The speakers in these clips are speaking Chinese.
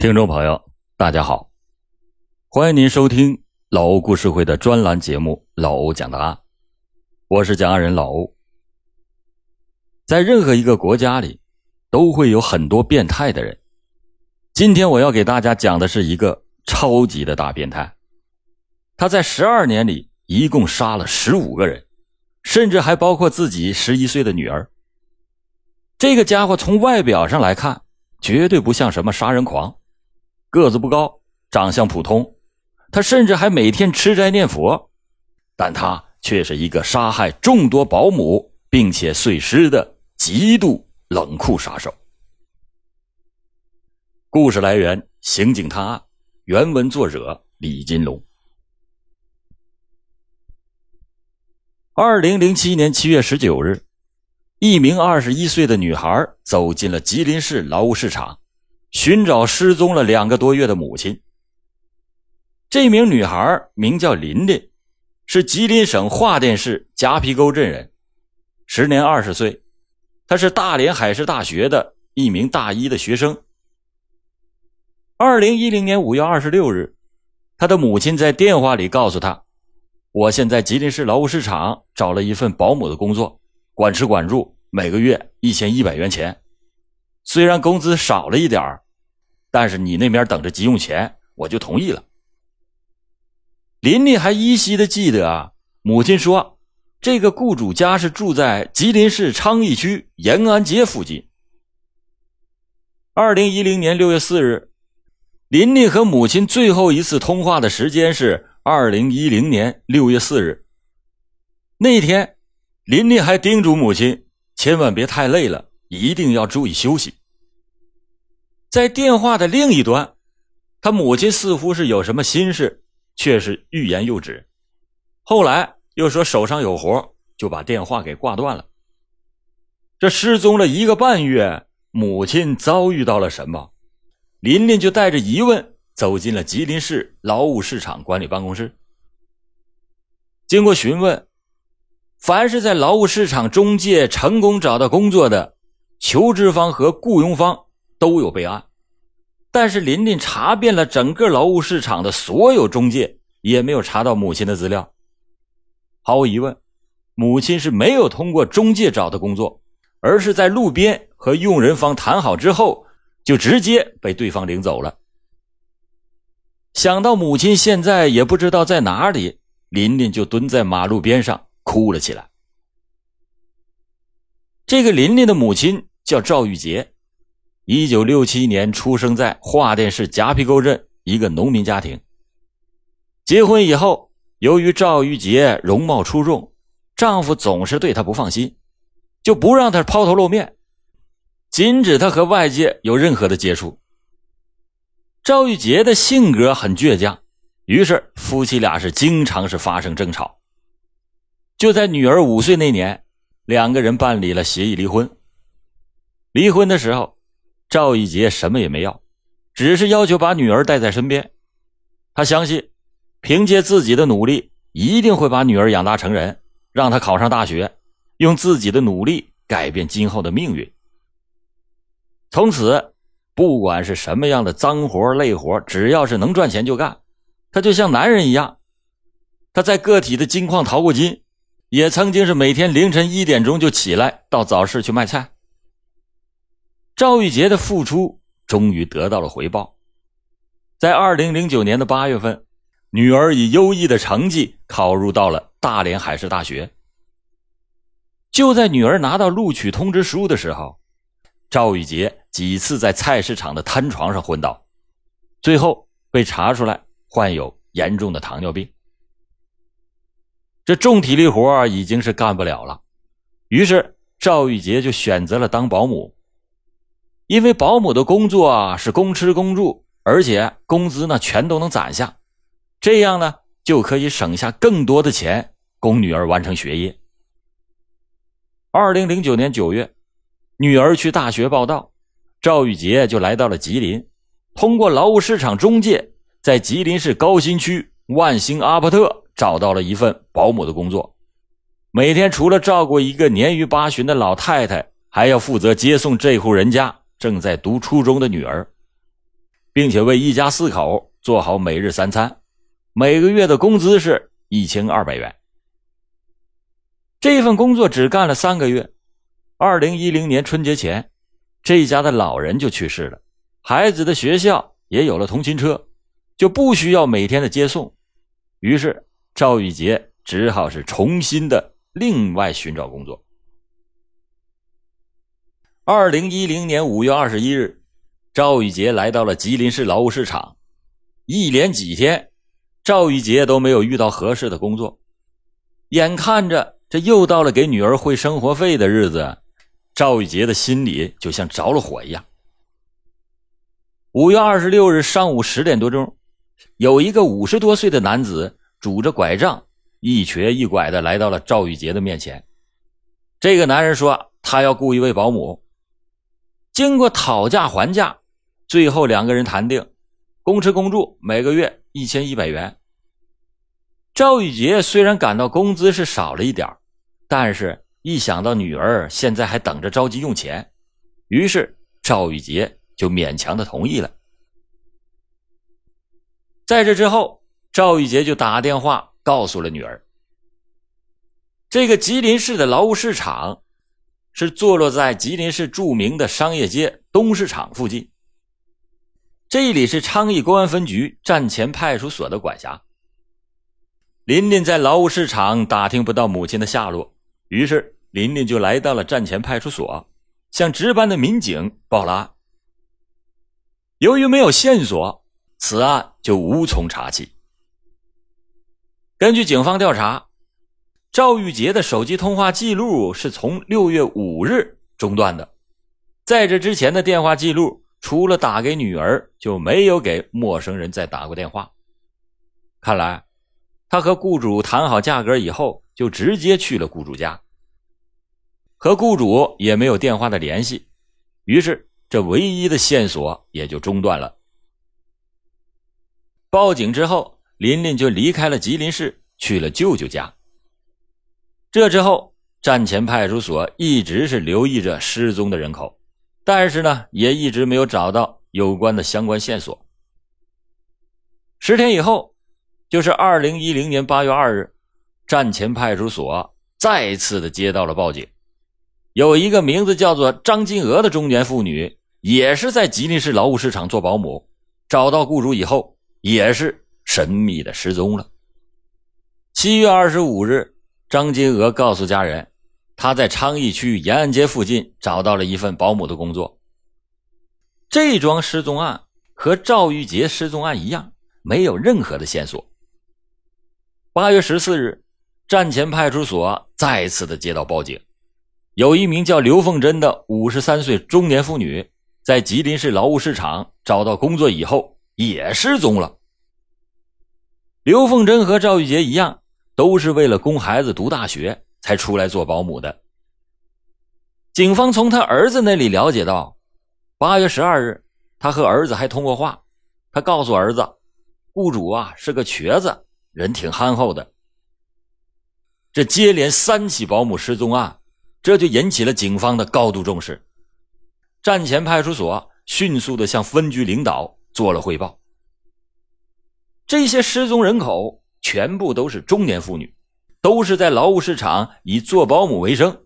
听众朋友，大家好，欢迎您收听老欧故事会的专栏节目《老欧讲答案》，我是讲案人老欧。在任何一个国家里，都会有很多变态的人。今天我要给大家讲的是一个超级的大变态，他在十二年里一共杀了十五个人，甚至还包括自己十一岁的女儿。这个家伙从外表上来看，绝对不像什么杀人狂。个子不高，长相普通，他甚至还每天吃斋念佛，但他却是一个杀害众多保姆并且碎尸的极度冷酷杀手。故事来源：刑警探案，原文作者李金龙。二零零七年七月十九日，一名二十一岁的女孩走进了吉林市劳务市场。寻找失踪了两个多月的母亲。这名女孩名叫琳琳，是吉林省桦甸市夹皮沟镇人，时年二十岁。她是大连海事大学的一名大一的学生。二零一零年五月二十六日，她的母亲在电话里告诉她：“我现在吉林市劳务市场找了一份保姆的工作，管吃管住，每个月一千一百元钱。”虽然工资少了一点儿但是你那边等着急用钱，我就同意了。琳琳还依稀的记得啊，母亲说，这个雇主家是住在吉林市昌邑区延安街附近。二零一零年六月四日，琳琳和母亲最后一次通话的时间是二零一零年六月四日。那天，琳琳还叮嘱母亲，千万别太累了，一定要注意休息。在电话的另一端，他母亲似乎是有什么心事，却是欲言又止。后来又说手上有活，就把电话给挂断了。这失踪了一个半月，母亲遭遇到了什么？琳琳就带着疑问走进了吉林市劳务市场管理办公室。经过询问，凡是在劳务市场中介成功找到工作的求职方和雇佣方。都有备案，但是琳琳查遍了整个劳务市场的所有中介，也没有查到母亲的资料。毫无疑问，母亲是没有通过中介找的工作，而是在路边和用人方谈好之后，就直接被对方领走了。想到母亲现在也不知道在哪里，琳琳就蹲在马路边上哭了起来。这个琳琳的母亲叫赵玉杰。一九六七年出生在桦甸市夹皮沟镇一个农民家庭。结婚以后，由于赵玉杰容貌出众，丈夫总是对她不放心，就不让她抛头露面，禁止她和外界有任何的接触。赵玉杰的性格很倔强，于是夫妻俩是经常是发生争吵。就在女儿五岁那年，两个人办理了协议离婚。离婚的时候。赵一杰什么也没要，只是要求把女儿带在身边。他相信，凭借自己的努力，一定会把女儿养大成人，让她考上大学，用自己的努力改变今后的命运。从此，不管是什么样的脏活累活，只要是能赚钱就干。他就像男人一样，他在个体的金矿淘过金，也曾经是每天凌晨一点钟就起来到早市去卖菜。赵玉杰的付出终于得到了回报，在二零零九年的八月份，女儿以优异的成绩考入到了大连海事大学。就在女儿拿到录取通知书的时候，赵玉杰几次在菜市场的摊床上昏倒，最后被查出来患有严重的糖尿病。这重体力活已经是干不了了，于是赵玉杰就选择了当保姆。因为保姆的工作啊是公吃公住，而且工资呢全都能攒下，这样呢就可以省下更多的钱供女儿完成学业。二零零九年九月，女儿去大学报到，赵玉杰就来到了吉林，通过劳务市场中介，在吉林市高新区万兴阿帕特找到了一份保姆的工作，每天除了照顾一个年逾八旬的老太太，还要负责接送这户人家。正在读初中的女儿，并且为一家四口做好每日三餐，每个月的工资是一千二百元。这份工作只干了三个月，二零一零年春节前，这家的老人就去世了，孩子的学校也有了通勤车，就不需要每天的接送，于是赵玉杰只好是重新的另外寻找工作。二零一零年五月二十一日，赵玉杰来到了吉林市劳务市场，一连几天，赵玉杰都没有遇到合适的工作，眼看着。这又到了给女儿汇生活费的日子，赵玉杰的心里就像着了火一样。五月二十六日上午十点多钟，有一个五十多岁的男子拄着拐杖，一瘸一拐的来到了赵玉杰的面前。这个男人说：“他要雇一位保姆。”经过讨价还价，最后两个人谈定，公吃公住，每个月一千一百元。赵玉杰虽然感到工资是少了一点但是，一想到女儿现在还等着着急用钱，于是赵玉杰就勉强的同意了。在这之后，赵玉杰就打电话告诉了女儿：“这个吉林市的劳务市场是坐落在吉林市著名的商业街东市场附近，这里是昌邑公安分局站前派出所的管辖。”琳琳在劳务市场打听不到母亲的下落。于是，琳琳就来到了站前派出所，向值班的民警报了案。由于没有线索，此案就无从查起。根据警方调查，赵玉杰的手机通话记录是从六月五日中断的，在这之前的电话记录，除了打给女儿，就没有给陌生人再打过电话。看来，他和雇主谈好价格以后。就直接去了雇主家，和雇主也没有电话的联系，于是这唯一的线索也就中断了。报警之后，琳琳就离开了吉林市，去了舅舅家。这之后，站前派出所一直是留意着失踪的人口，但是呢，也一直没有找到有关的相关线索。十天以后，就是二零一零年八月二日。站前派出所再次的接到了报警，有一个名字叫做张金娥的中年妇女，也是在吉林市劳务市场做保姆，找到雇主以后，也是神秘的失踪了。七月二十五日，张金娥告诉家人，她在昌邑区延安街附近找到了一份保姆的工作。这桩失踪案和赵玉杰失踪案一样，没有任何的线索。八月十四日。站前派出所再次的接到报警，有一名叫刘凤珍的五十三岁中年妇女，在吉林市劳务市场找到工作以后也失踪了。刘凤珍和赵玉杰一样，都是为了供孩子读大学才出来做保姆的。警方从他儿子那里了解到，八月十二日，他和儿子还通过话，他告诉儿子，雇主啊是个瘸子，人挺憨厚的。这接连三起保姆失踪案，这就引起了警方的高度重视。站前派出所迅速的向分局领导做了汇报。这些失踪人口全部都是中年妇女，都是在劳务市场以做保姆为生，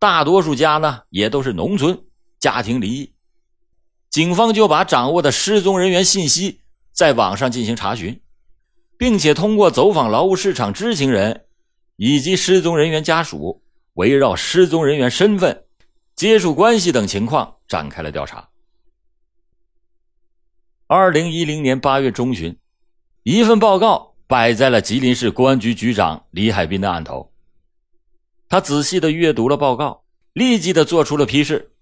大多数家呢也都是农村，家庭离异。警方就把掌握的失踪人员信息在网上进行查询，并且通过走访劳务市场知情人。以及失踪人员家属围绕失踪人员身份、接触关系等情况展开了调查。二零一零年八月中旬，一份报告摆在了吉林市公安局局长李海滨的案头。他仔细的阅读了报告，立即的做出了批示：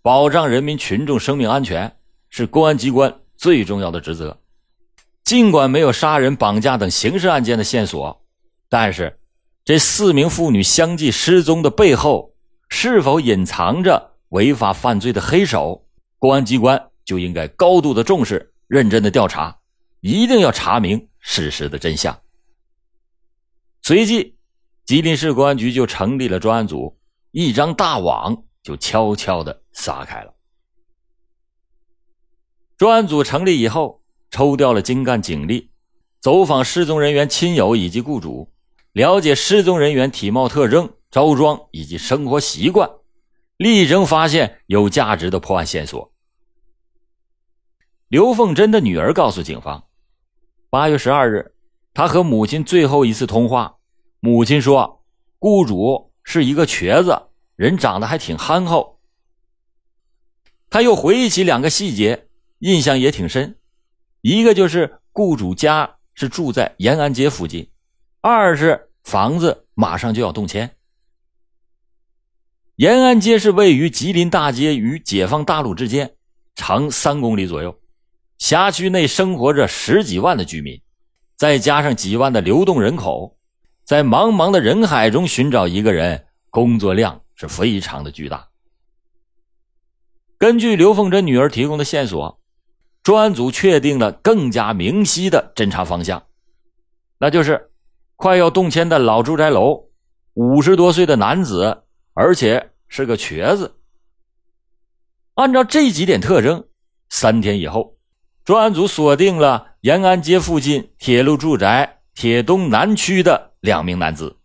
保障人民群众生命安全是公安机关最重要的职责。尽管没有杀人、绑架等刑事案件的线索，但是。这四名妇女相继失踪的背后，是否隐藏着违法犯罪的黑手？公安机关就应该高度的重视，认真的调查，一定要查明事实的真相。随即，吉林市公安局就成立了专案组，一张大网就悄悄的撒开了。专案组成立以后，抽调了精干警力，走访失踪人员亲友以及雇主，了解失踪人员体貌特征、着装以及生活习惯，力争发现有价值的破案线索。刘凤珍的女儿告诉警方，八月十二日，他和母亲最后一次通话，母亲说，雇主是一个瘸子，人长得还挺憨厚。他又回忆起两个细节。印象也挺深，一个就是雇主家是住在延安街附近，二是房子马上就要动迁。延安街是位于吉林大街与解放大路之间，长三公里左右。辖区内生活着十几万的居民，再加上几万的流动人口，在茫茫的人海中寻找一个人，工作量是非常的巨大。根据刘凤珍女儿提供的线索。专案组确定了更加明晰的侦查方向，那就是快要动迁的老住宅楼，五十多岁的男子，而且是个瘸子。按照这几点特征，三天以后，专案组锁定了延安街附近铁路住宅铁东南区的两名男子。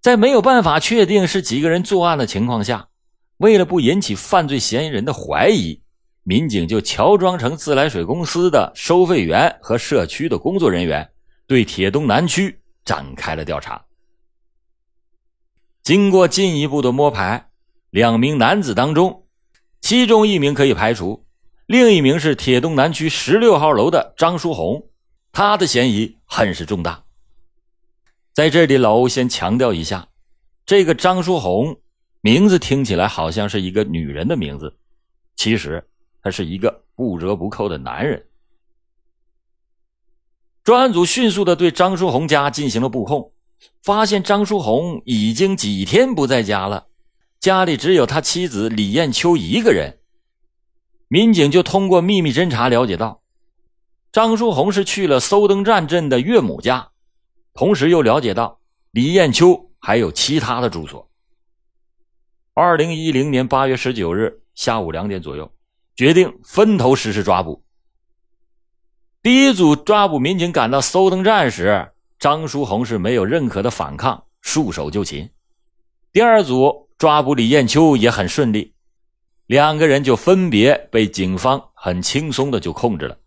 在没有办法确定是几个人作案的情况下，为了不引起犯罪嫌疑人的怀疑。民警就乔装成自来水公司的收费员和社区的工作人员，对铁东南区展开了调查。经过进一步的摸排，两名男子当中，其中一名可以排除，另一名是铁东南区十六号楼的张书红，他的嫌疑很是重大。在这里，老欧先强调一下，这个张书红名字听起来好像是一个女人的名字，其实。他是一个不折不扣的男人。专案组迅速的对张书红家进行了布控，发现张书红已经几天不在家了，家里只有他妻子李艳秋一个人。民警就通过秘密侦查了解到，张书红是去了搜登站镇的岳母家，同时又了解到李艳秋还有其他的住所。二零一零年八月十九日下午两点左右。决定分头实施抓捕。第一组抓捕民警赶到搜登站时，张书红是没有任何的反抗，束手就擒。第二组抓捕李艳秋也很顺利，两个人就分别被警方很轻松的就控制了。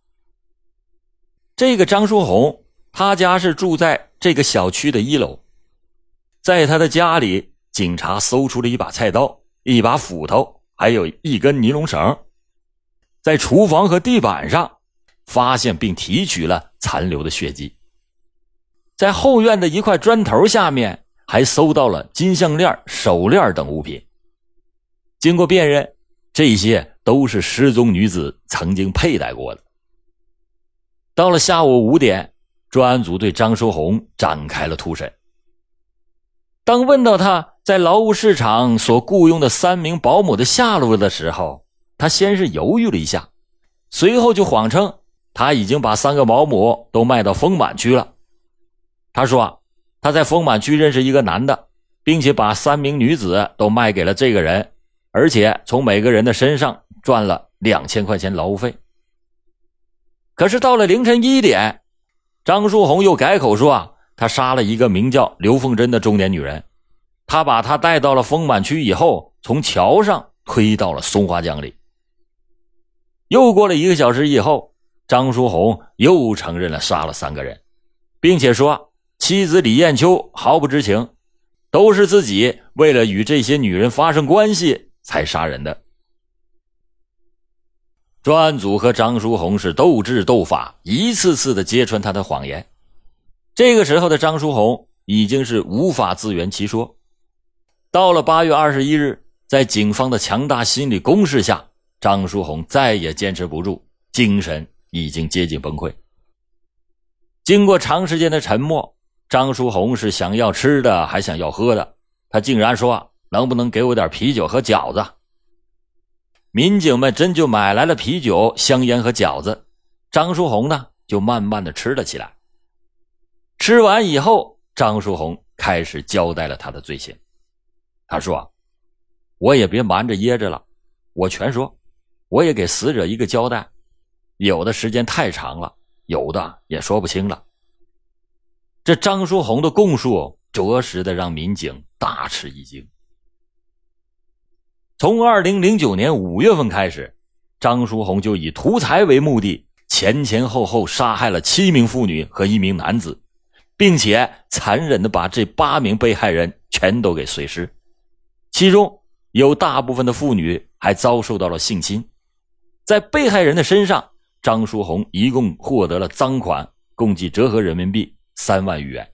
这个张书红，他家是住在这个小区的一楼，在他的家里，警察搜出了一把菜刀、一把斧头，还有一根尼龙绳。在厨房和地板上发现并提取了残留的血迹，在后院的一块砖头下面还搜到了金项链、手链等物品。经过辨认，这些都是失踪女子曾经佩戴过的。到了下午五点，专案组对张书红展开了突审。当问到他在劳务市场所雇佣的三名保姆的下落的时候，他先是犹豫了一下，随后就谎称他已经把三个保姆都卖到丰满区了。他说他在丰满区认识一个男的，并且把三名女子都卖给了这个人，而且从每个人的身上赚了两千块钱劳务费。可是到了凌晨一点，张书红又改口说啊，他杀了一个名叫刘凤珍的中年女人，他把她带到了丰满区以后，从桥上推到了松花江里。又过了一个小时以后，张书红又承认了杀了三个人，并且说妻子李艳秋毫不知情，都是自己为了与这些女人发生关系才杀人的。专案组和张书红是斗智斗法，一次次的揭穿他的谎言。这个时候的张书红已经是无法自圆其说。到了八月二十一日，在警方的强大心理攻势下。张书红再也坚持不住，精神已经接近崩溃。经过长时间的沉默，张书红是想要吃的，还想要喝的。他竟然说：“能不能给我点啤酒和饺子？”民警们真就买来了啤酒、香烟和饺子。张书红呢，就慢慢的吃了起来。吃完以后，张书红开始交代了他的罪行。他说：“我也别瞒着掖着了，我全说。”我也给死者一个交代。有的时间太长了，有的也说不清了。这张书红的供述，着实的让民警大吃一惊。从二零零九年五月份开始，张书红就以图财为目的，前前后后杀害了七名妇女和一名男子，并且残忍的把这八名被害人全都给碎尸，其中有大部分的妇女还遭受到了性侵。在被害人的身上，张书红一共获得了赃款，共计折合人民币三万余元。